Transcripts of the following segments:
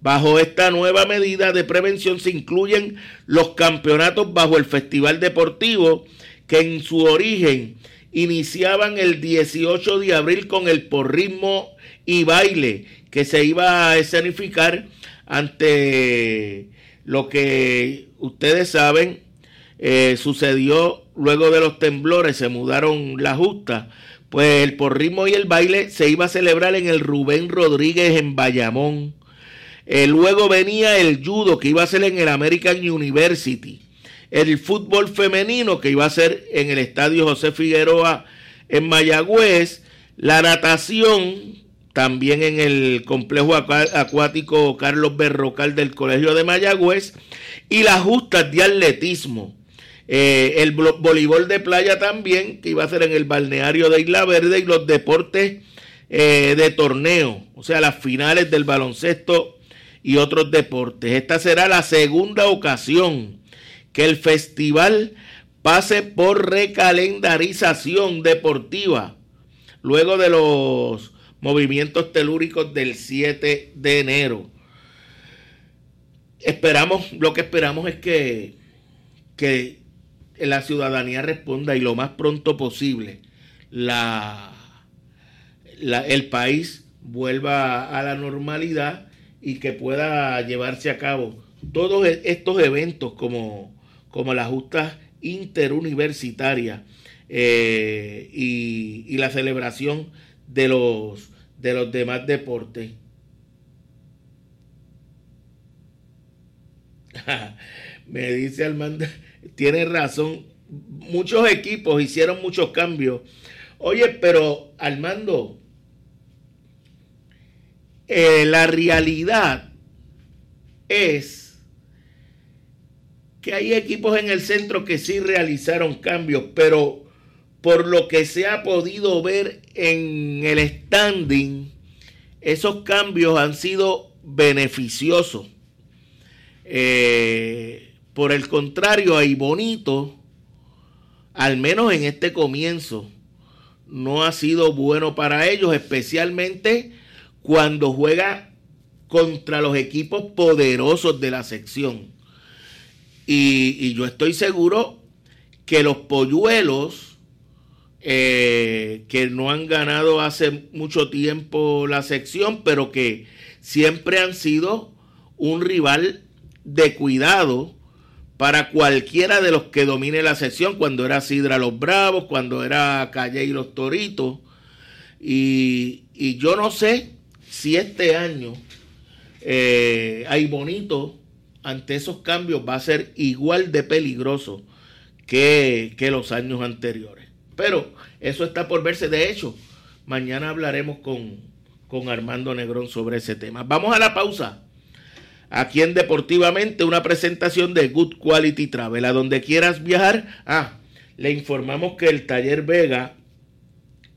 Bajo esta nueva medida de prevención se incluyen los campeonatos bajo el Festival Deportivo que en su origen iniciaban el 18 de abril con el porrismo y baile que se iba a escenificar ante lo que ustedes saben eh, sucedió luego de los temblores, se mudaron la justa, pues el porrismo y el baile se iba a celebrar en el Rubén Rodríguez en Bayamón. Eh, luego venía el judo que iba a ser en el American University. El fútbol femenino que iba a ser en el Estadio José Figueroa en Mayagüez. La natación también en el complejo acuático Carlos Berrocal del Colegio de Mayagüez. Y las justas de atletismo. Eh, el voleibol de playa también, que iba a ser en el balneario de Isla Verde. Y los deportes eh, de torneo, o sea, las finales del baloncesto y otros deportes. Esta será la segunda ocasión que el festival pase por recalendarización deportiva luego de los movimientos telúricos del 7 de enero. Esperamos, lo que esperamos es que, que la ciudadanía responda y lo más pronto posible la, el país vuelva a la normalidad y que pueda llevarse a cabo todos e-, estos eventos como, como la justa interuniversitaria eh, y, la celebración de los, de los demás deportes. Me dice Armando, tiene razón, muchos equipos hicieron muchos cambios. Oye, pero Armando, eh, la realidad es que hay equipos en el centro que sí realizaron cambios, pero por lo que se ha podido ver en el standing, esos cambios han sido beneficiosos. Eh, por el contrario, hay bonito, al menos en este comienzo, no ha sido bueno para ellos, especialmente cuando juega contra los equipos poderosos de la sección. Y, yo estoy seguro que los polluelos eh, que no han ganado hace mucho tiempo la sección, pero que siempre han sido un rival de cuidado para cualquiera de los que domine la sección, cuando era Sidra los Bravos, cuando era Calle y los Toritos. Y, y yo no sé si este año eh, hay bonito ante esos cambios va a ser igual de peligroso que, que los años anteriores. Pero eso está por verse. De hecho, mañana hablaremos con, con Armando Negrón sobre ese tema. Vamos a la pausa. Aquí en Deportivamente, una presentación de Good Quality Travel. A donde quieras viajar. Ah, le informamos que el Taller Vega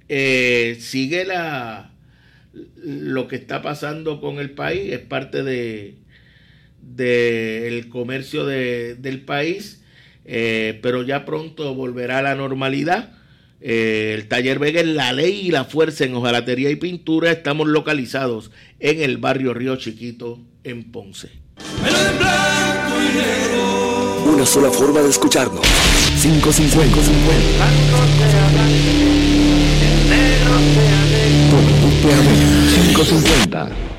eh, sigue la, lo que está pasando con el país, es parte de del comercio del país, eh, pero ya pronto volverá a la normalidad. Eh, el taller Vega es la ley y la fuerza en hojalatería y pintura. Estamos localizados en el barrio Río Chiquito, en Ponce. Una sola forma de escucharnos. 550. 550.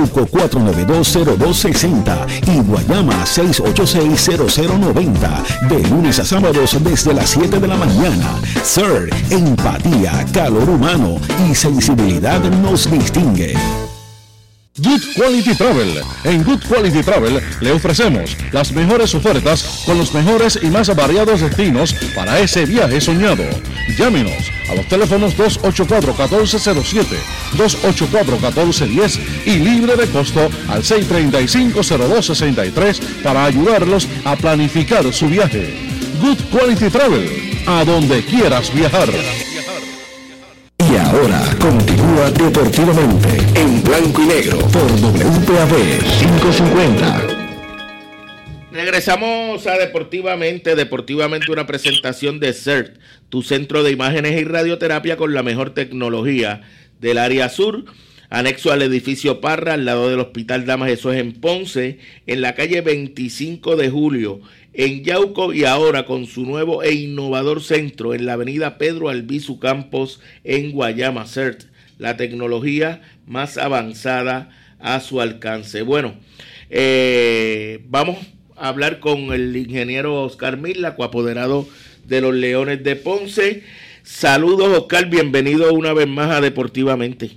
Yauco 4920260 y Guayama 6860090. De lunes a sábados desde las 7 de la mañana. Sir, empatía, calor humano y sensibilidad nos distingue. Good Quality Travel. En Good Quality Travel le ofrecemos las mejores ofertas con los mejores y más variados destinos para ese viaje soñado. Llámenos a los teléfonos 284-1407, 284-1410 y libre de costo al 635-0263 para ayudarlos a planificar su viaje. Good Quality Travel, a donde quieras viajar. Y ahora continúa deportivamente en blanco y negro por WPAB 550. Regresamos a Deportivamente, Deportivamente una presentación de CERT, tu centro de imágenes y radioterapia con la mejor tecnología del área sur, anexo al edificio Parra, al lado del Hospital Damas, eso es en Ponce, en la calle 25 de Julio, en Yauco y ahora con su nuevo e innovador centro en la avenida Pedro Albizu Campos en Guayama CERT, la tecnología más avanzada a su alcance. Bueno, eh, vamos a hablar con el ingeniero Oscar Mila, coapoderado de los Leones de Ponce. Saludos Oscar, bienvenido una vez más a Deportivamente.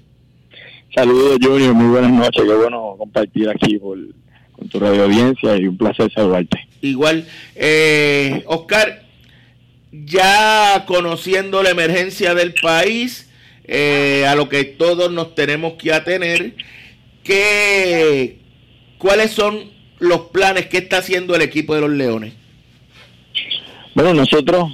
Saludos Junior, muy buenas noches, qué bueno compartir aquí con tu radio audiencia y un placer saludarte. Igual, eh, Oscar, ya conociendo la emergencia del país, eh, a lo que todos nos tenemos que atener, ¿qué, ¿cuáles son los planes que está haciendo el equipo de los Leones? Bueno, nosotros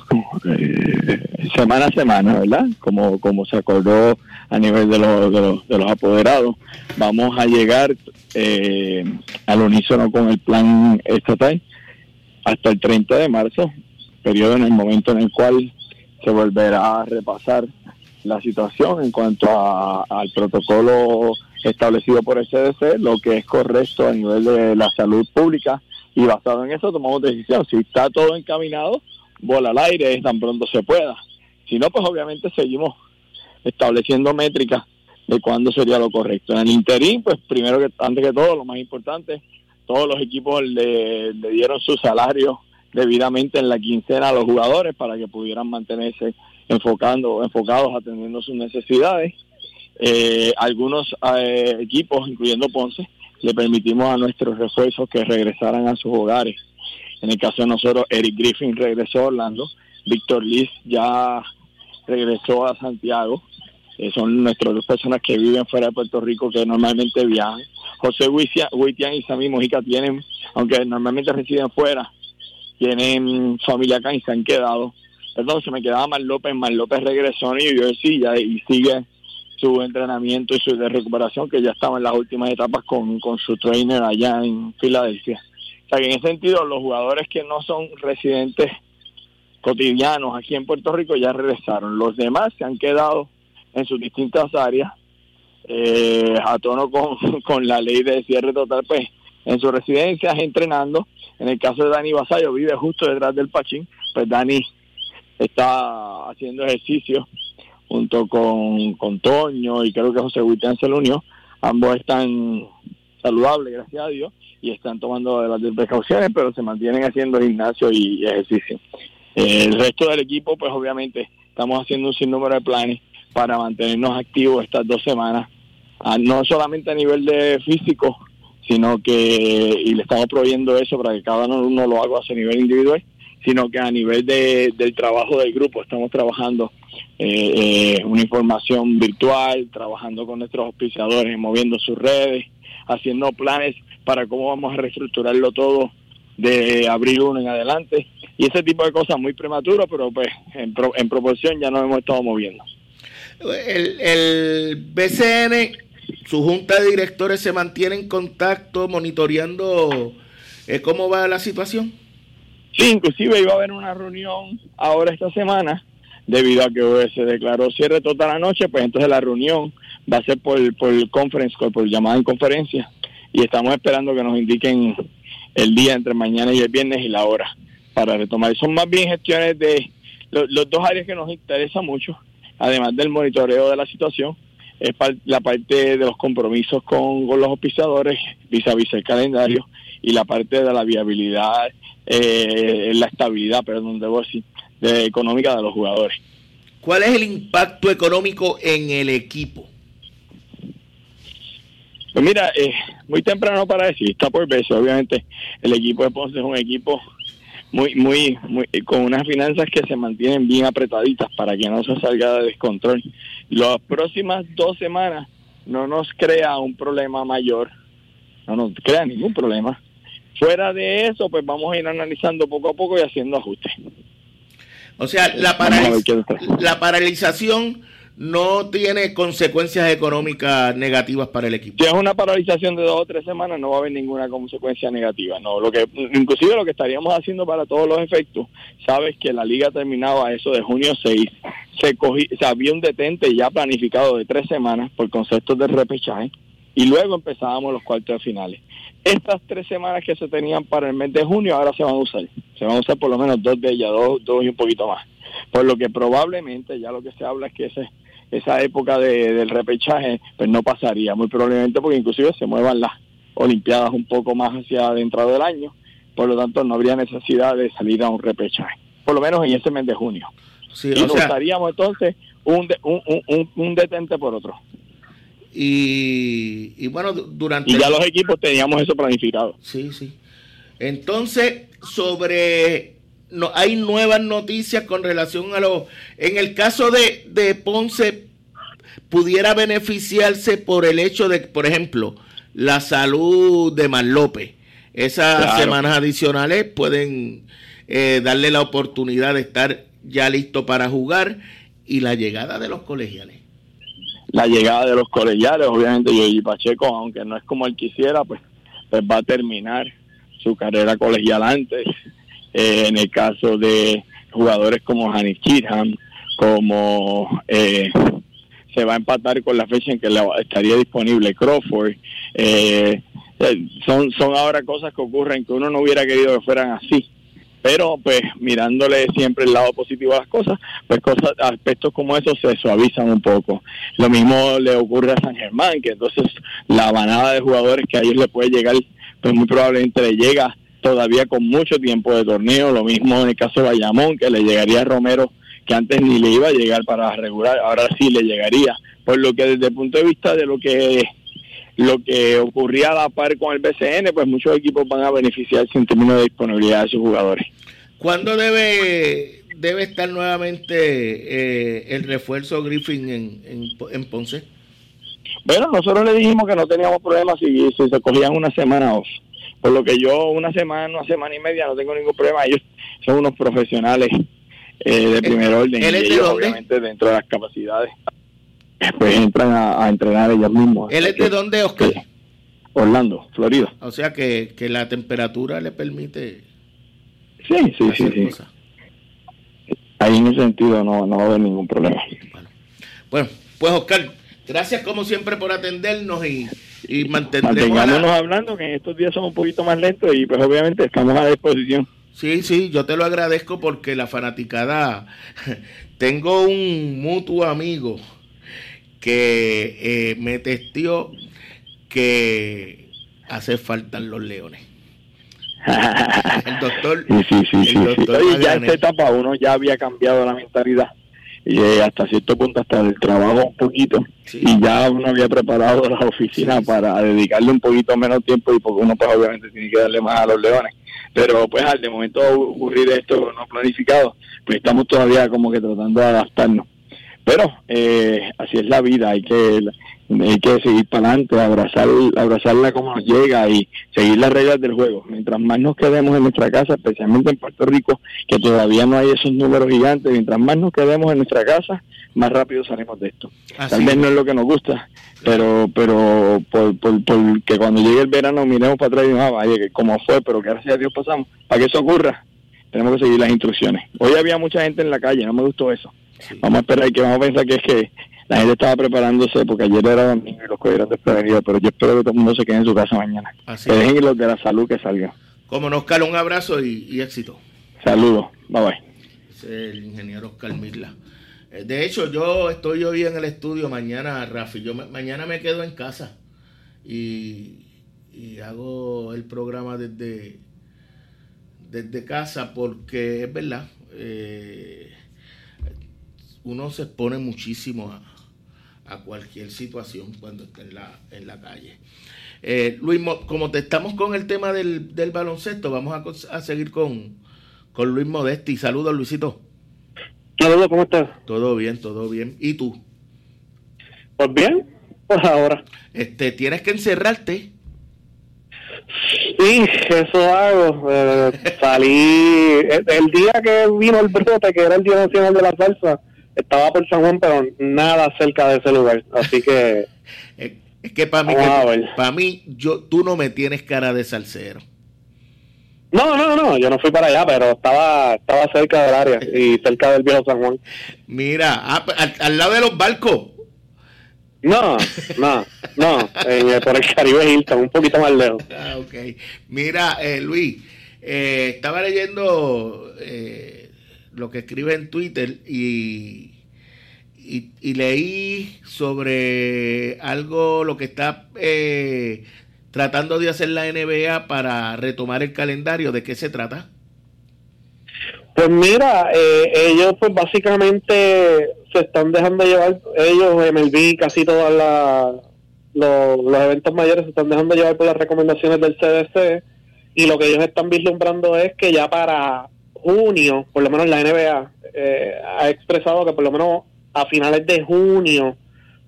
eh, semana a semana, ¿verdad? Como, como se acordó a nivel de los, de los, de los apoderados, vamos a llegar eh, al unísono con el plan estatal hasta el 30 de marzo, periodo en el momento en el cual se volverá a repasar la situación en cuanto a, al protocolo establecido por el CDC, lo que es correcto a nivel de la salud pública y basado en eso tomamos decisión. Si está todo encaminado, bola al aire tan pronto se pueda. Si no, pues obviamente seguimos estableciendo métricas de cuándo sería lo correcto. En el interín, pues primero que antes que todo, lo más importante, todos los equipos le, dieron su salario debidamente en la quincena a los jugadores para que pudieran mantenerse enfocando, enfocados atendiendo sus necesidades. Eh, algunos eh, equipos, incluyendo Ponce, le permitimos a nuestros refuerzos que regresaran a sus hogares. En el caso de nosotros, Eric Griffin regresó a Orlando, Víctor Liz ya regresó a Santiago, eh, son nuestras dos personas que viven fuera de Puerto Rico que normalmente viajan. José Huitian y Sammy Mojica tienen, aunque normalmente residen fuera, tienen familia acá y se han quedado. Perdón, se me quedaba Mar López, Mar López regresó a New Jersey y sigue su entrenamiento y su de recuperación, que ya estaba en las últimas etapas con, con su trainer allá en Filadelfia. O sea que en ese sentido, los jugadores que no son residentes cotidianos aquí en Puerto Rico ya regresaron. Los demás se han quedado en sus distintas áreas, eh, a tono con, con la ley de cierre total, pues en sus residencias entrenando. En el caso de Dani Basayo, vive justo detrás del Pachín, pues Dani está haciendo ejercicio junto con, con Toño y creo que José Huitián se lo unió. Ambos están saludables, gracias a Dios, y están tomando las precauciones, pero se mantienen haciendo gimnasio y ejercicio. El resto del equipo, pues obviamente estamos haciendo un sinnúmero de planes para mantenernos activos estas dos semanas, ah, no solamente a nivel de físico, sino que, y le estamos proveyendo eso para que cada uno lo haga a su nivel individual, sino que a nivel de, del trabajo del grupo estamos trabajando eh, eh, una información virtual, trabajando con nuestros auspiciadores, moviendo sus redes, haciendo planes para cómo vamos a reestructurarlo todo de abril 1 en adelante y ese tipo de cosas muy prematuro, pero pues en, en proporción ya nos hemos estado moviendo. El, el BCN, su junta de directores se mantiene en contacto monitoreando eh, cómo va la situación. Sí, inclusive iba a haber una reunión ahora esta semana, debido a que se declaró cierre toda la noche, pues entonces la reunión va a ser por, por conference por llamada en conferencia, y estamos esperando que nos indiquen el día entre mañana y el viernes y la hora para retomar. Son más bien gestiones de los dos áreas que nos interesa mucho, además del monitoreo de la situación, es la parte de los compromisos con, los auspiciadores vis a vis el calendario y la parte de la viabilidad, eh, la estabilidad, perdón, debo decir, de, económica de los jugadores. ¿Cuál es el impacto económico en el equipo? Pues mira, eh, muy temprano para decir, está por verse. Obviamente, el equipo de Ponce es un equipo muy, muy, muy, con unas finanzas que se mantienen bien apretaditas para que no se salga de descontrol. Las próximas dos semanas no nos crea un problema mayor, no nos crea ningún problema. Fuera de eso, pues vamos a ir analizando poco a poco y haciendo ajustes. O sea, la, la paralización no tiene consecuencias económicas negativas para el equipo. Si es una paralización de dos o tres semanas, no va a haber ninguna consecuencia negativa. No, lo que, inclusive lo que estaríamos haciendo para todos los efectos, sabes que la liga terminaba eso de junio 6, se, cogí, se había un detente ya planificado de tres semanas por conceptos de repechaje y luego empezábamos los cuartos de finales. Estas tres semanas que se tenían para el mes de junio ahora se van a usar. Se van a usar por lo menos dos de ellas, dos, dos y un poquito más. Por lo que probablemente ya lo que se habla es que ese esa época de, del repechaje, pues no pasaría, muy probablemente porque inclusive se muevan las Olimpiadas un poco más hacia adentro del año, por lo tanto no habría necesidad de salir a un repechaje, por lo menos en ese mes de junio. y nos usaríamos entonces un, un, un, un, detente por otro. Y, y bueno, durante... Y ya los equipos teníamos eso planificado. Sí, sí. Entonces, sobre no, hay nuevas noticias con relación a lo... En el caso de, de Ponce, pudiera beneficiarse por el hecho de, por ejemplo, la salud de Marlope. Esas semanas adicionales pueden eh, darle la oportunidad de estar ya listo para jugar y la llegada de los colegiales. La llegada de los colegiales, obviamente, y Pacheco, aunque no es como él quisiera, pues, pues va a terminar su carrera colegial antes eh, en el caso de jugadores como Hanif Chirham, como eh, se va a empatar con la fecha en que estaría disponible Crawford. Eh, son, son ahora cosas que ocurren que uno no hubiera querido que fueran así. Pero pues mirándole siempre el lado positivo a las cosas, pues cosas, aspectos como esos se suavizan un poco. Lo mismo le ocurre a San Germán, que entonces la banada de jugadores que a ellos le puede llegar, pues muy probablemente le llega todavía con mucho tiempo de torneo, lo mismo en el caso de Bayamón, que le llegaría a Romero, que antes ni le iba a llegar para regular, ahora sí le llegaría. Por lo que desde el punto de vista de lo que lo que ocurría a la par con el BCN, pues muchos equipos van a beneficiarse en términos de disponibilidad de sus jugadores. ¿Cuándo debe debe estar nuevamente eh, el refuerzo Griffin en, en, Ponce? Bueno, nosotros le dijimos que no teníamos problemas si, si se cogían una semana off. Por lo que yo una semana, una semana y media no tengo ningún problema. Ellos son unos profesionales eh, de primer orden. y ellos, obviamente, dentro de las capacidades, pues entran a, entrenar ellos mismos. ¿Él es de dónde, Oscar? Orlando, Florida. O sea que, que la temperatura le permite. Sí, sí, sí, sí. Ahí en ese sentido no, no va a haber ningún problema. Bueno. bueno, pues Oscar, gracias como siempre por atendernos y y mantendremos hablando que estos días son un poquito más lentos y pues obviamente estamos a disposición. Sí, sí, yo te lo agradezco porque la fanaticada, tengo un mutuo amigo que eh, me testió que hace falta los leones. el doctor, sí, sí, sí, el ya en esta etapa uno ya había cambiado la mentalidad. Y eh, hasta cierto punto hasta el trabajo un poquito. Y ya uno había preparado la oficina para dedicarle un poquito menos tiempo y porque uno pues obviamente tiene que darle más a los leones. Pero pues al de momento ocurrir esto no planificado pues estamos todavía como que tratando de adaptarnos pero eh, así es la vida hay que hay que seguir para adelante, abrazar, abrazarla como nos llega y seguir las reglas del juego. Mientras más nos quedemos en nuestra casa, especialmente en Puerto Rico, que todavía no hay esos números gigantes, mientras más nos quedemos en nuestra casa, más rápido salimos de esto. Tal vez no es lo que nos gusta, pero pero por, por, que cuando llegue el verano miremos para atrás y digamos, ah, vaya, que como fue, pero que gracias a Dios pasamos. Para que eso ocurra, tenemos que seguir las instrucciones. Hoy había mucha gente en la calle, no me gustó eso. Vamos a esperar que vamos a pensar que es que la gente estaba preparándose porque ayer era domingo y los cogieron desprevenidos, pero yo espero que todo el mundo se quede en su casa mañana. Así que dejen los de la salud que salgan. Como nos cala un abrazo y, éxito. Saludos, bye bye. Es el ingeniero Oscar Mirla. Eh, de hecho, yo estoy hoy en el estudio mañana, Rafi. Yo mañana me quedo en casa y, y hago el programa desde, desde casa porque es verdad. Eh, uno se expone muchísimo a, a cualquier situación cuando esté en la, en la calle. Eh, Luis, como te estamos con el tema del, del baloncesto, vamos a, a seguir con, con Luis Modesti. Saludos, Luisito. Saludos, ¿cómo estás? Todo bien, todo bien. ¿Y tú? Pues bien, pues ahora. Este, tienes que encerrarte. Sí, eso hago. Eh, salí. El, día que vino el brote, que era el Día Nacional de la Salsa, estaba por San Juan, pero nada cerca de ese lugar. Así que. es que para mí, para mí, yo, tú no me tienes cara de salsero. No, no, no, yo no fui para allá, pero estaba estaba cerca del área y cerca del viejo San Juan. Mira, ah, al, lado de los barcos. No, no, no, eh, por el Caribe Hilton, un poquito más lejos. Ah, ok. Mira, eh, Luis, eh, estaba leyendo lo que escribe en Twitter y, y, leí sobre algo, lo que está tratando de hacer la NBA para retomar el calendario. ¿De qué se trata? Pues mira, eh, ellos pues básicamente se están dejando llevar, ellos, MLB, casi todos los, eventos mayores se están dejando llevar por las recomendaciones del CDC y lo que ellos están vislumbrando es que ya para junio, por lo menos la NBA eh, ha expresado que por lo menos a finales de junio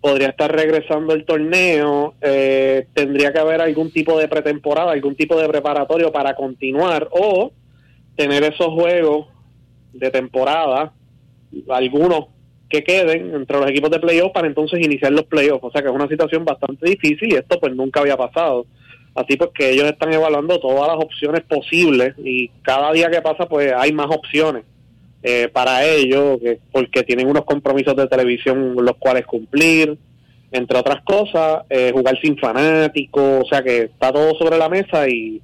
podría estar regresando el torneo, eh, tendría que haber algún tipo de pretemporada, algún tipo de preparatorio para continuar o tener esos juegos de temporada, algunos que queden entre los equipos de playoffs para entonces iniciar los playoffs. O sea que es una situación bastante difícil y esto pues nunca había pasado. Así pues que ellos están evaluando todas las opciones posibles y cada día que pasa pues hay más opciones. Eh, para ellos, porque tienen unos compromisos de televisión los cuales cumplir, entre otras cosas, eh, jugar sin fanáticos, o sea que está todo sobre la mesa y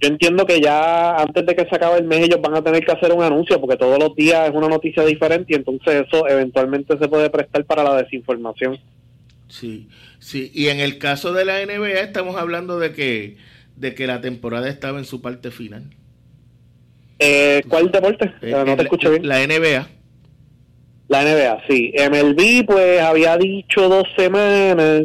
yo entiendo que ya antes de que se acabe el mes ellos van a tener que hacer un anuncio porque todos los días es una noticia diferente y entonces eso eventualmente se puede prestar para la desinformación. Sí, sí, y en el caso de la NBA estamos hablando de que de que la temporada estaba en su parte final. Eh, ¿Cuál deporte? Eh, no te escucho bien. La NBA. La NBA, sí. MLB, pues había dicho dos semanas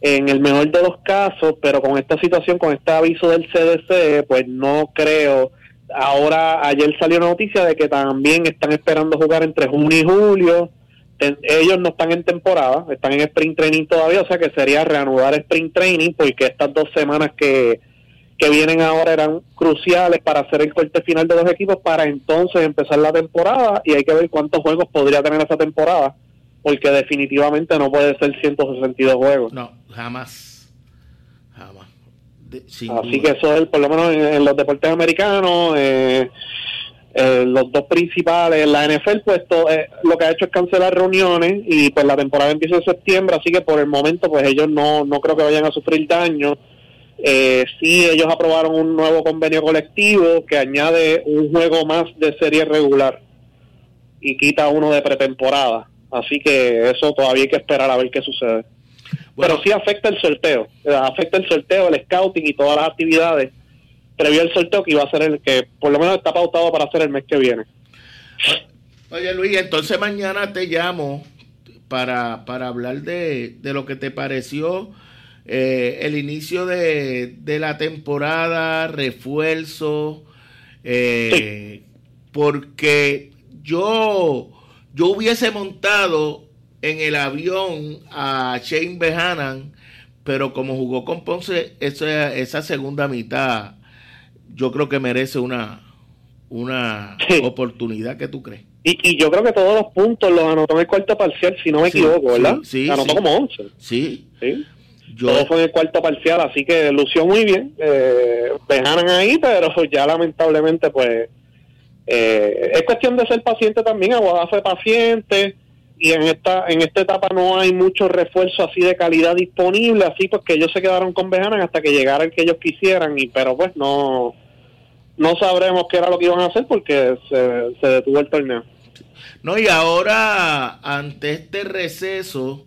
en el mejor de los casos, pero con esta situación, con este aviso del CDC, pues no creo. Ahora, ayer salió noticia de que también están esperando jugar entre junio y julio. Ellos no están en temporada, están en sprint training todavía, o sea que sería reanudar sprint training porque estas dos semanas que que vienen ahora eran cruciales para hacer el corte final de los equipos para entonces empezar la temporada y hay que ver cuántos juegos podría tener esa temporada porque definitivamente no puede ser 162 juegos. No, jamás. Jamás. Así que eso es, por lo menos en, los deportes americanos, eh, eh, los dos principales, la NFL, pues eh, lo que ha hecho es cancelar reuniones y pues la temporada empieza en septiembre, así que por el momento pues ellos no, no creo que vayan a sufrir daño eh, sí, ellos aprobaron un nuevo convenio colectivo que añade un juego más de serie regular y quita uno de pretemporada. Así que eso todavía hay que esperar a ver qué sucede. Pero sí afecta el sorteo, eh, afecta el sorteo, el scouting y todas las actividades previo al sorteo que iba a ser el que por lo menos está pautado para hacer el mes que viene. Oye Luis, entonces mañana te llamo para, para hablar de, de lo que te pareció eh, el inicio de, la temporada, refuerzo, eh, porque yo, yo hubiese montado en el avión a Shane Behanan, pero como jugó con Ponce esa, esa segunda mitad, yo creo que merece una, una oportunidad que tú crees. Y, y, yo creo que todos los puntos los anotó en el cuarto parcial, si no me equivoco, ¿verdad? Sí, anotó como 11. Sí. sí. Todo fue en el cuarto parcial, así que lució muy bien. Eh, dejaron ahí, pero ya lamentablemente, pues, eh, es cuestión de ser paciente también. Aguada fue paciente y en esta en esta etapa no hay mucho refuerzo así de calidad disponible, así pues que ellos se quedaron con Bejanan hasta que llegara el que ellos quisieran, y pero pues no no sabremos qué era lo que iban a hacer porque se, se detuvo el torneo. No, y ahora, ante este receso,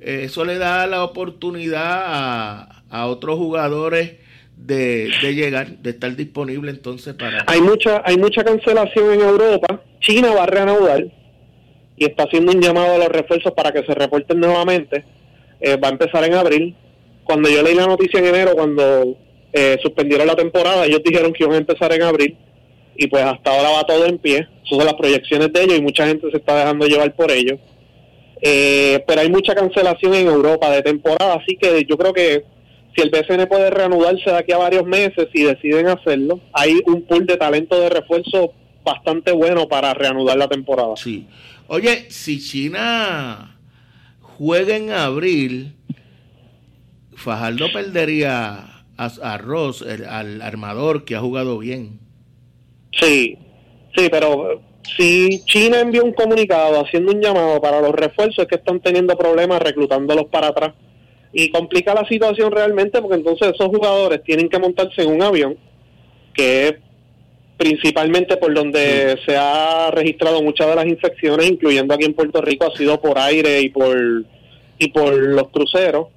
eh, eso le da la oportunidad a, otros jugadores de, llegar, de estar disponible entonces para... Hay mucha, hay mucha cancelación en Europa, China va a reanudar, y está haciendo un llamado a los refuerzos para que se reporten nuevamente. Eh, va a empezar en abril. Cuando yo leí la noticia en enero, cuando eh, suspendieron la temporada, ellos dijeron que iban a empezar en abril y pues hasta ahora va todo en pie. Esas son las proyecciones de ellos y mucha gente se está dejando llevar por ellos. Eh, pero hay mucha cancelación en Europa de temporada, así que yo creo que si el BCN puede reanudarse de aquí a varios meses y deciden hacerlo, hay un pool de talento de refuerzo bastante bueno para reanudar la temporada. Sí. Oye, si China juega en abril, Fajardo perdería a, Ross, al armador que ha jugado bien. Sí, sí, pero si China envió un comunicado haciendo un llamado para los refuerzos, es que están teniendo problemas reclutándolos para atrás. Y complica la situación realmente porque entonces esos jugadores tienen que montarse en un avión, que es principalmente por donde se ha registrado muchas de las infecciones, incluyendo aquí en Puerto Rico, ha sido por aire y por, y por los cruceros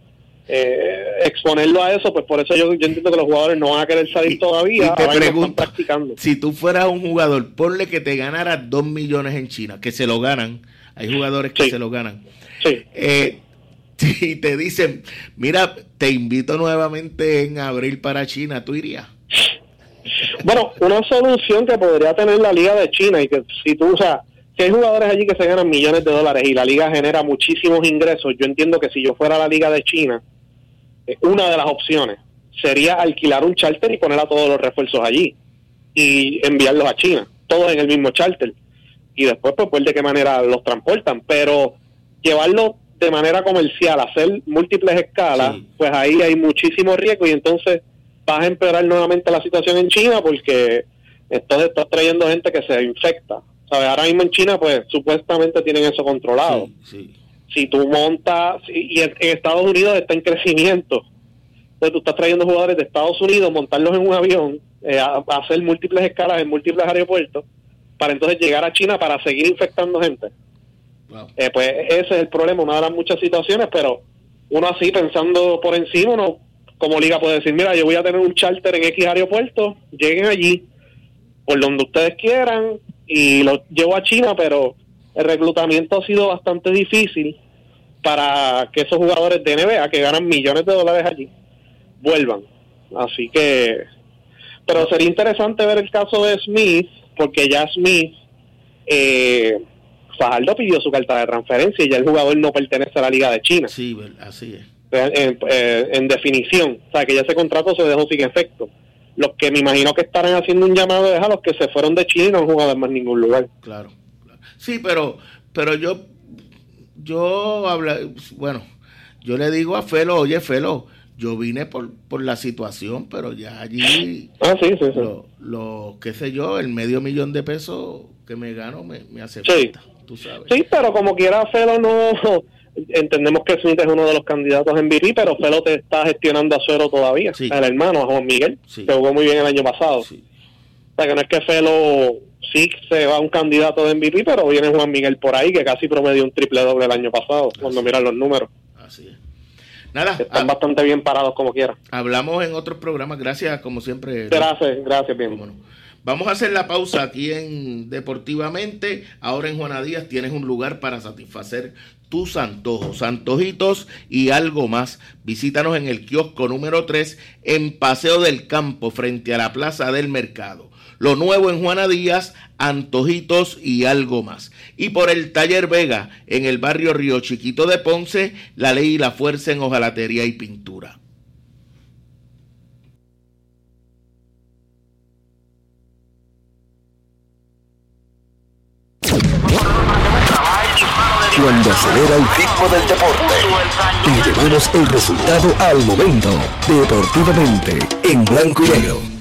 eh, exponerlo a eso, pues por eso yo, entiendo que los jugadores no van a querer salir todavía. te pregunto, practicando. si tú fueras un jugador, ponle que te ganara dos millones en China, que se lo ganan. Hay jugadores que se lo ganan. Sí. Eh, y te dicen, mira, te invito nuevamente en abril para China, ¿tú irías? Bueno, una solución que podría tener la Liga de China y que si tú, o sea, si hay jugadores allí que se ganan millones de dólares y la liga genera muchísimos ingresos, yo entiendo que si yo fuera a la Liga de China, eh, una de las opciones sería alquilar un charter y poner a todos los refuerzos allí y enviarlos a China, todos en el mismo charter. Y después, pues, pues de qué manera los transportan. Pero llevarlo de manera comercial, hacer múltiples escalas, pues ahí hay muchísimo riesgo y entonces vas a empeorar nuevamente la situación en China porque entonces estás trayendo gente que se infecta. ¿Sabes? Ahora mismo en China, pues supuestamente tienen eso controlado. Sí, si tú montas, y en Estados Unidos está en crecimiento, entonces tú estás trayendo jugadores de Estados Unidos, montarlos en un avión, eh, a, hacer múltiples escalas en múltiples aeropuertos, para entonces llegar a China para seguir infectando gente. Eh, pues ese es el problema, una de las muchas situaciones, pero uno así pensando por encima, uno como liga puede decir, mira, yo voy a tener un charter en X aeropuerto, lleguen allí, por donde ustedes quieran, y lo llevo a China, pero el reclutamiento ha sido bastante difícil para que esos jugadores de NBA que ganan millones de dólares allí vuelvan. Así que, pero sería interesante ver el caso de Smith, porque ya Smith, eh, Fajardo pidió su carta de transferencia y ya el jugador no pertenece a la Liga de China. Sí, así es. En, eh, en definición, o sea, que ya ese contrato se dejó sin efecto. Los que me imagino que estarán haciendo un llamado es a los que se fueron de China y no han jugado en más ningún lugar. Claro. Sí, pero, pero yo, yo habla, bueno, yo le digo a Felo, oye Felo, yo vine por, por la situación, pero ya allí, ah, sí, sí, Lo, lo, qué sé yo, el medio millón de pesos que me gano me, me hace falta, tú sabes. Sí, pero como quiera Felo no, entendemos que Smith es uno de los candidatos en VP, pero Felo te está gestionando a suero todavía, el hermano, a Juan Miguel, que jugó muy bien el año pasado. O sea, que no es que Felo sí se va un candidato de MVP, pero viene Juan Miguel por ahí, que casi promedió un triple doble el año pasado, cuando miran los números. Así es. Nada. Están ah, bastante bien parados como quieran. Hablamos en otros programas, gracias como siempre. Gracias, gracias, bien. Vamos a hacer la pausa aquí en Deportivamente. Ahora en Juana Díaz tienes un lugar para satisfacer tus antojos, antojitos y algo más. Visítanos en el kiosco número 3 en Paseo del Campo frente a la Plaza del Mercado lo nuevo en Juana Díaz, antojitos y algo más. Y por el Taller Vega, en el barrio Río Chiquito de Ponce, la ley y la fuerza en hojalatería y pintura. Cuando acelera el ritmo del deporte, y llevamos el resultado al momento. Deportivamente, en blanco y negro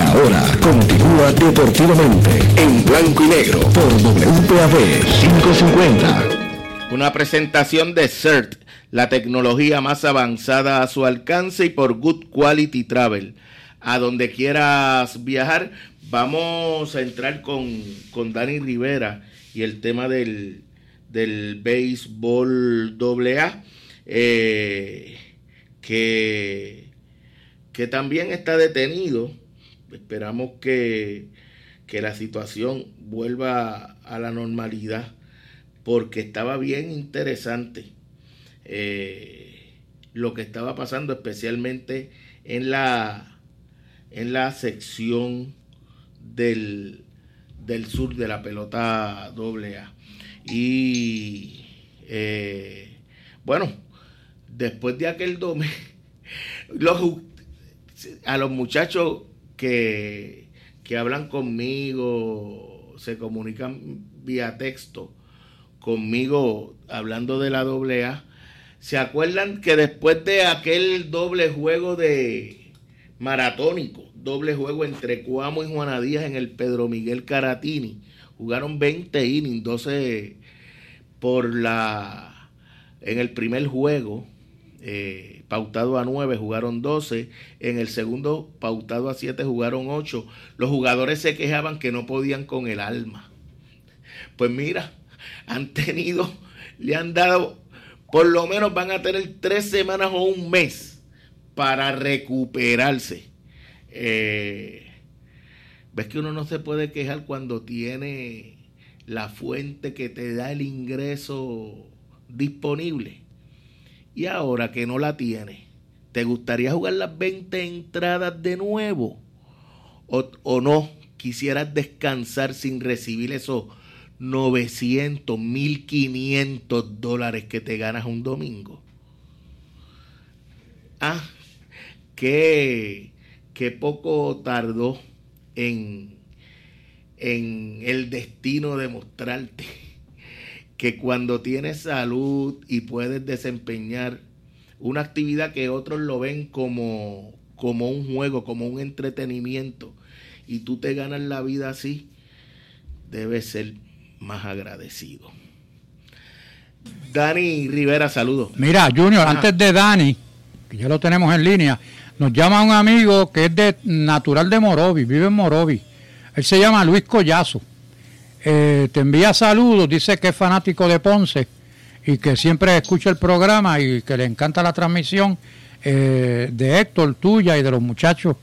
Ahora continúa deportivamente en blanco y negro por WPAB 550. Una presentación de CERT, la tecnología más avanzada a su alcance y por Good Quality Travel. A donde quieras viajar, vamos a entrar con, con Dani Rivera y el tema del, del béisbol AA, eh, que, que también está detenido esperamos que, la situación vuelva a la normalidad, porque estaba bien interesante eh, lo que estaba pasando, especialmente en la, en la sección del, sur de la pelota AA. Y eh, bueno, después de aquel domingo, a los muchachos que, hablan conmigo, se comunican vía texto conmigo hablando de la doble A, ¿se acuerdan que después de aquel doble juego de maratónico, doble juego entre Cuamo y Juana Díaz en el Pedro Miguel Caratini, jugaron 20 innings, 12 por la en el primer juego, eh, pautado a 9, jugaron 12. En el segundo, pautado a 7, jugaron 8. Los jugadores se quejaban que no podían con el alma. Pues mira, han tenido, le han dado, por lo menos van a tener tres semanas o un mes para recuperarse. Eh, ¿Ves que uno no se puede quejar cuando tiene la fuente que te da el ingreso disponible? Y ahora que no la tiene, ¿te gustaría jugar las 20 entradas de nuevo? ¿O, no? ¿Quisieras descansar sin recibir esos 900, 1500 dólares que te ganas un domingo? Ah, qué, qué poco tardó en, en el destino de mostrarte que cuando tienes salud y puedes desempeñar una actividad que otros lo ven como, como un juego, como un entretenimiento, y tú te ganas la vida así, debes ser más agradecido. Dani Rivera, saludos. Mira, Junior, antes de Dani, que ya lo tenemos en línea, nos llama un amigo que es de natural de Morovi, vive en Morovi. Él se llama Luis Collazo. Eh, te envía saludos, dice que es fanático de Ponce y que siempre escucha el programa y que le encanta la transmisión eh, de Héctor, tuya y de los muchachos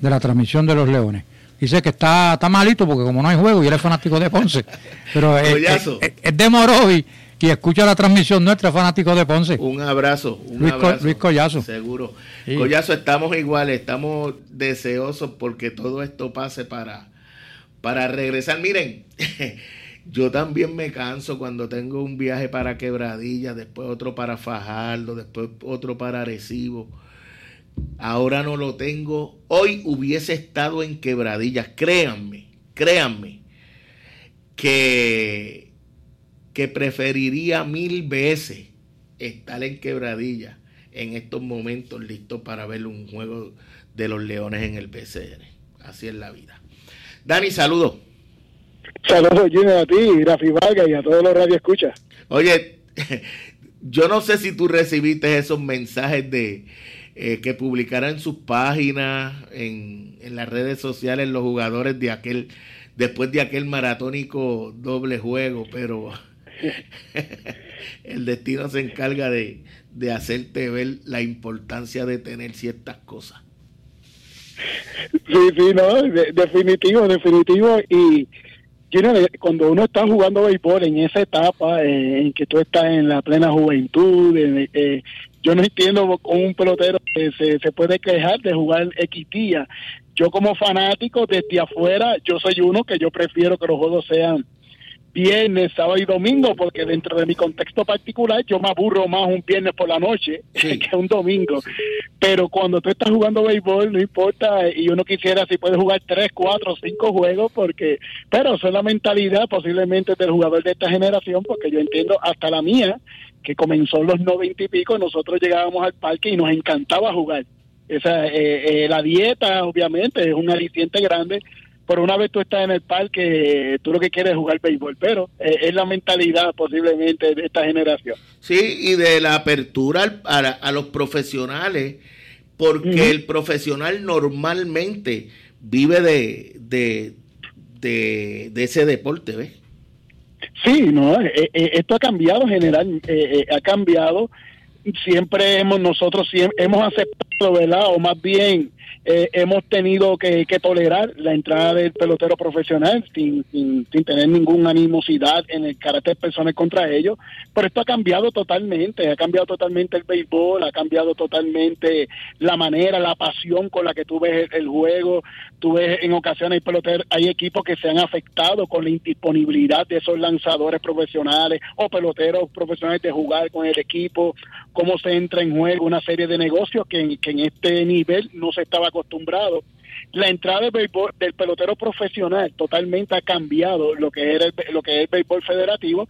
de la transmisión de los Leones. Dice que está, está malito porque como no hay juego y él es fanático de Ponce, pero es, de Morovi y escucha la transmisión nuestra, fanático de Ponce. Un abrazo, un Luis, abrazo. Luis Collazo. Seguro. Collazo, estamos iguales, estamos deseosos porque todo esto pase para para regresar. Miren, yo también me canso cuando tengo un viaje para Quebradilla, después otro para Fajardo, después otro para Arecibo. Ahora no lo tengo. Hoy hubiese estado en Quebradillas. Créanme, créanme que, que preferiría mil veces estar en Quebradillas en estos momentos listos para ver un juego de los Leones en el BCN. Así es la vida. Dani, saludos. Saludos, Junior, a ti, Rafi Vargas y a todos los radioescuchas. Oye, yo no sé si tú recibiste esos mensajes de eh, que publicaran en sus páginas, en, en las redes sociales, los jugadores de aquel, después de aquel maratónico doble juego, pero el destino se encarga de, de hacerte ver la importancia de tener ciertas cosas. Sí, sí, no, definitivo, definitivo. Y, cuando uno está jugando béisbol en esa etapa en que tú estás en la plena juventud, eh, yo no entiendo con un pelotero que se, puede quejar de jugar X. Yo como fanático desde afuera, yo soy uno que yo prefiero que los juegos sean viernes, sábado y domingo, porque dentro de mi contexto particular yo me aburro más un viernes por la noche que un domingo. Pero cuando tú estás jugando béisbol, no importa, y uno quisiera si puede jugar tres, cuatro, cinco juegos, porque, pero eso es la mentalidad posiblemente del jugador de esta generación, porque yo entiendo hasta la mía, que comenzó en los noventa y pico, nosotros llegábamos al parque y nos encantaba jugar. Esa, eh, eh, la dieta, obviamente, es un aliciente grande, pero una vez tú estás en el parque, tú lo que quieres es jugar béisbol, pero eh, es la mentalidad posiblemente de esta generación. Sí, y de la apertura a, a los profesionales, porque el profesional normalmente vive de, de, de, ese deporte, ¿ves? Sí, no, eh, eh, esto ha cambiado general, ha cambiado. Siempre hemos, nosotros siempre hemos aceptado, ¿verdad? O más bien, eh, hemos tenido que, tolerar la entrada del pelotero profesional sin, sin, tener ninguna animosidad en el carácter personal contra ellos, pero esto ha cambiado totalmente, ha cambiado totalmente el béisbol, ha cambiado totalmente la manera, la pasión con la que tú ves el, juego, tú ves en ocasiones hay peloteros, hay equipos que se han afectado con la indisponibilidad de esos lanzadores profesionales o peloteros profesionales de jugar con el equipo, cómo se entra en juego una serie de negocios que, que en este nivel no se estaba acostumbrado. La entrada del, béisbol, del pelotero profesional totalmente ha cambiado lo que era lo que es el béisbol federativo.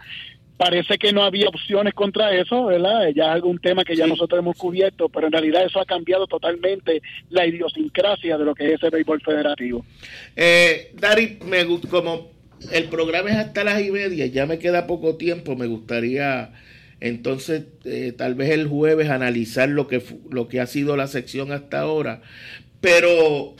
Parece que no había opciones contra eso, ¿verdad? Ya es algún tema que ya nosotros hemos cubierto, pero en realidad eso ha cambiado totalmente la idiosincrasia de lo que es el béisbol federativo. Eh, Dari, me como el programa es hasta las y media, ya me queda poco tiempo, me gustaría entonces eh, tal vez el jueves analizar lo que, lo que ha sido la sección hasta ahora, pero,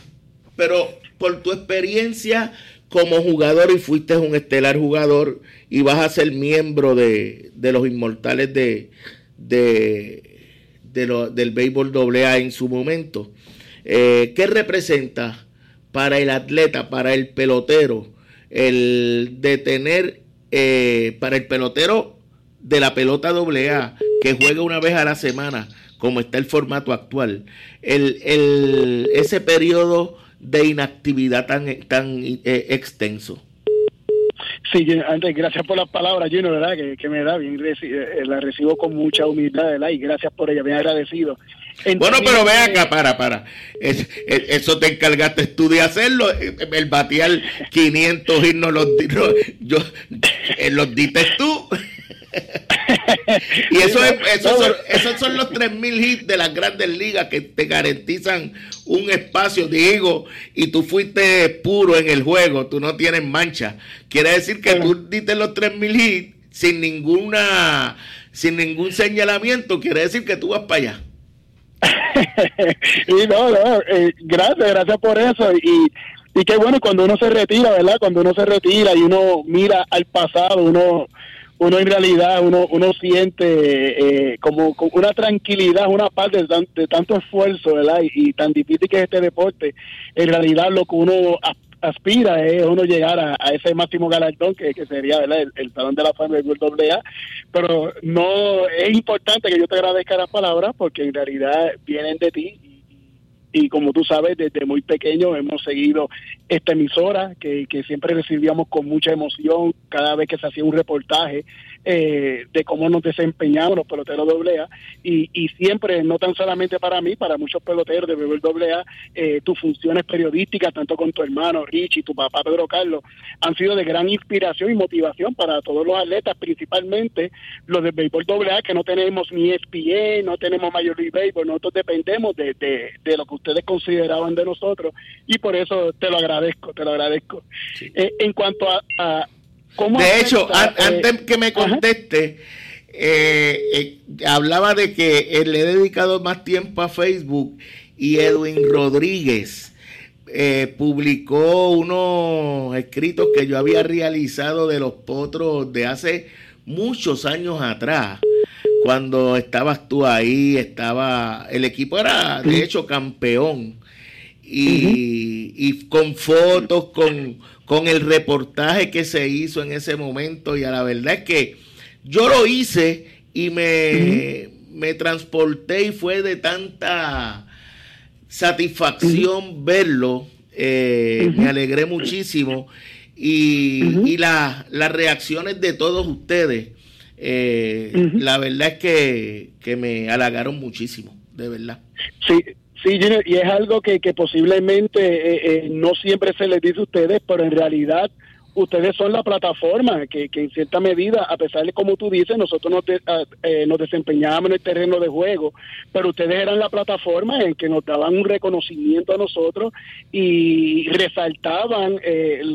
pero por tu experiencia como jugador y fuiste un estelar jugador y vas a ser miembro de, los inmortales de, de, del béisbol AA en su momento, eh, ¿qué representa para el atleta, para el pelotero, el de tener, eh, para el pelotero de la pelota AA, que juega una vez a la semana, como está el formato actual, el, el, ese periodo de inactividad tan, tan eh, extenso. Sí, antes, gracias por las palabras, Gino, ¿verdad? Que, me da bien, eh, la recibo con mucha humildad, ¿verdad? Y gracias por ella, bien agradecido. bueno, pero ve acá, para, para. eso te encargaste tú de hacerlo. El batear 500 y no los, yo, eh, los diste tú. y eso es, son, esos son los 3.000 hits de las grandes ligas que te garantizan un espacio, digo, y tú fuiste puro en el juego, tú no tienes mancha. Quiere decir que tú diste los 3.000 hits sin ninguna sin ningún señalamiento, quiere decir que tú vas para allá. y no, no, eh, gracias, gracias por eso. Y, y qué bueno cuando uno se retira, ¿verdad? Cuando uno se retira y uno mira al pasado, uno uno en realidad uno uno siente eh, como, una tranquilidad, una paz de, de tanto esfuerzo, ¿verdad? Y, tan difícil que es este deporte. En realidad lo que uno aspira es uno llegar a, ese máximo galardón que, sería ¿verdad? El, Salón de la Fama del World AA, pero no es importante que yo te agradezca las palabras porque en realidad vienen de ti y como tú sabes, desde muy pequeño hemos seguido esta emisora que, que siempre recibíamos con mucha emoción cada vez que se hacía un reportaje eh, de cómo nos desempeñamos los peloteros doble A y, y, siempre, no tan solamente para mí, para muchos peloteros de béisbol doble A, eh, tus funciones periodísticas, tanto con tu hermano Richie, tu papá Pedro Carlos, han sido de gran inspiración y motivación para todos los atletas, principalmente los de béisbol doble A, que no tenemos ni ESPN, no tenemos Major League Baseball, nosotros dependemos de, de, de, lo que ustedes consideraban de nosotros y por eso te lo agradezco, te lo agradezco. Eh, en cuanto a de hecho, eh, antes que me conteste, eh, eh, hablaba de que le he dedicado más tiempo a Facebook y Edwin Rodríguez publicó unos escritos que yo había realizado de los potros de hace muchos años atrás. Cuando estabas tú ahí, estaba. El equipo era, de hecho, campeón y, con fotos, con, con el reportaje que se hizo en ese momento y a la verdad es que yo lo hice y me, me transporté y fue de tanta satisfacción verlo, eh, me alegré muchísimo. Y, las reacciones de todos ustedes, eh, la verdad es que, que me halagaron muchísimo, de verdad. Sí, Sí, y es algo que, posiblemente eh, eh, no siempre se les dice a ustedes, pero en realidad ustedes son la plataforma que, que en cierta medida, a pesar de como tú dices, nosotros nos, eh, desempeñábamos en el terreno de juego, pero ustedes eran la plataforma en que nos daban un reconocimiento a nosotros y resaltaban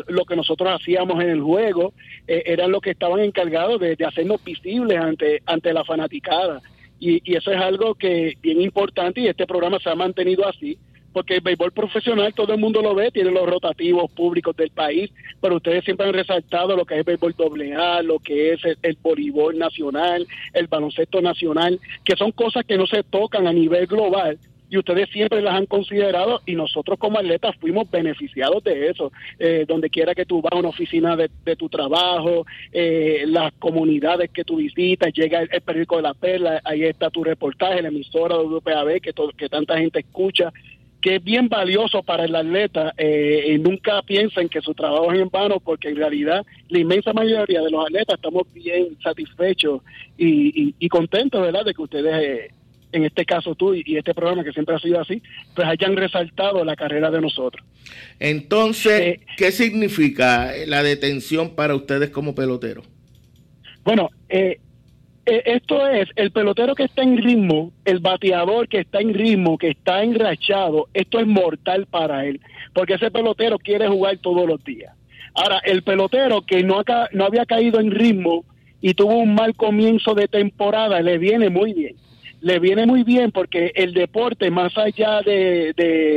lo que nosotros hacíamos en el juego, eran los que estaban encargados de, de hacernos visibles ante, ante la fanaticada. Y, eso es algo que bien importante y este programa se ha mantenido así porque el béisbol profesional todo el mundo lo ve, tiene los rotativos públicos del país, pero ustedes siempre han resaltado lo que es el béisbol doble A, lo que es el, voleibol nacional, el baloncesto nacional, que son cosas que no se tocan a nivel global, y ustedes siempre las han considerado y nosotros como atletas fuimos beneficiados de eso. Eh, donde quiera que tú vas a una oficina de, tu trabajo, eh, las comunidades que tú visitas, llega el, periódico de la perla, ahí está tu reportaje, la emisora WPAB que, que tanta gente escucha que es bien valioso para el atleta eh, y nunca piensen que su trabajo es en vano porque en realidad la inmensa mayoría de los atletas estamos bien satisfechos y, y, contentos, ¿verdad?, de que ustedes en este caso tú y este programa que siempre ha sido así, pues hayan resaltado la carrera de nosotros. Entonces, eh, ¿qué significa la detención para ustedes como pelotero? Bueno, eh, eh, esto es el pelotero que está en ritmo, el bateador que está en ritmo, que está enrachado, esto es mortal para él, porque ese pelotero quiere jugar todos los días. Ahora, el pelotero que no, no había caído en ritmo y tuvo un mal comienzo de temporada, le viene muy bien le viene muy bien porque el deporte, más allá de,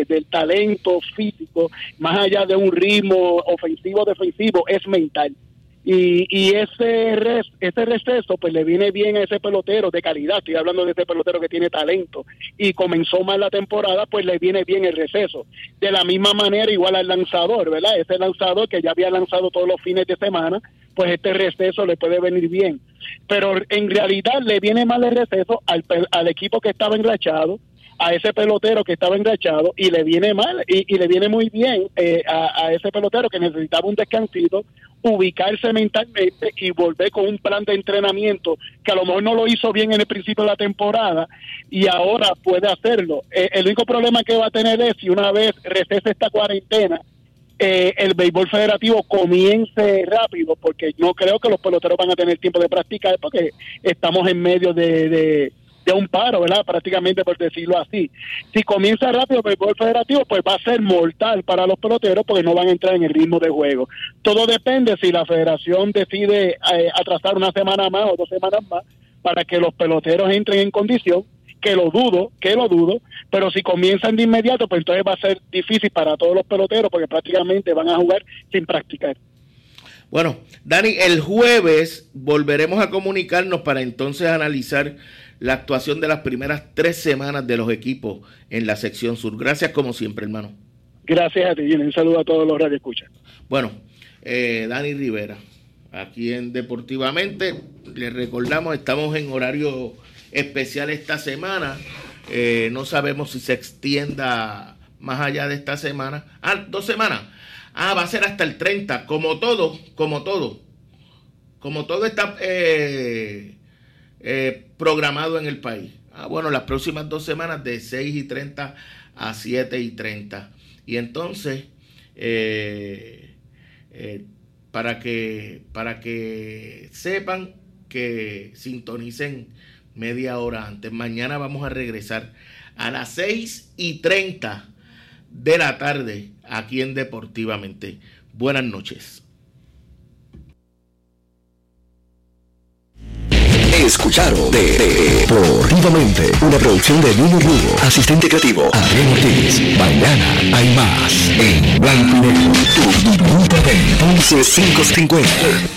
del talento físico, más allá de un ritmo ofensivo defensivo, es mental. Y, y ese, ese receso pues le viene bien a ese pelotero de calidad, estoy hablando de ese pelotero que tiene talento y comenzó mal la temporada, pues le viene bien el receso. De la misma manera igual al lanzador, ¿verdad? Ese lanzador que ya había lanzado todos los fines de semana, pues este receso le puede venir bien. Pero en realidad le viene mal el receso al, al equipo que estaba enrachado, a ese pelotero que estaba enrachado y le viene mal y, y le viene muy bien eh, a, a, ese pelotero que necesitaba un descansito, ubicarse mentalmente y volver con un plan de entrenamiento que a lo mejor no lo hizo bien en el principio de la temporada y ahora puede hacerlo. Eh, el único problema que va a tener es si una vez recese esta cuarentena, eh, el béisbol federativo comience rápido, porque no creo que los peloteros van a tener tiempo de practicar, porque estamos en medio de de un paro, ¿verdad? Prácticamente por decirlo así. Si comienza rápido el béisbol federativo, pues va a ser mortal para los peloteros porque no van a entrar en el ritmo de juego. Todo depende si la federación decide eh, atrasar una semana más o dos semanas más para que los peloteros entren en condición, que lo dudo, que lo dudo, pero si comienzan de inmediato, pues entonces va a ser difícil para todos los peloteros porque prácticamente van a jugar sin practicar. Bueno, Dani, el jueves volveremos a comunicarnos para entonces analizar la actuación de las primeras tres semanas de los equipos en la sección sur. Gracias como siempre, hermano. Gracias a ti, un saludo a todos los radioescuchas. Bueno, eh, Dani Rivera, aquí en Deportivamente, les recordamos, estamos en horario especial esta semana. Eh, no sabemos si se extienda más allá de esta semana. Ah, dos semanas. Ah, va a ser hasta el 30, como todo, como todo. Como todo está eh, eh, programado en el país. Ah, bueno, las próximas dos semanas de 6 y 30 a 7 y 30. Y entonces, eh, eh, para, que, para que sepan que sintonicen media hora antes, mañana vamos a regresar a las 6 y 30 de la tarde aquí en Deportivamente. Buenas noches. Escucharon de, Deportivamente, una producción de Nino Rubo, asistente creativo, Adrián Ortiz. Mañana hay más en Blanco y Negro, tu 11 550.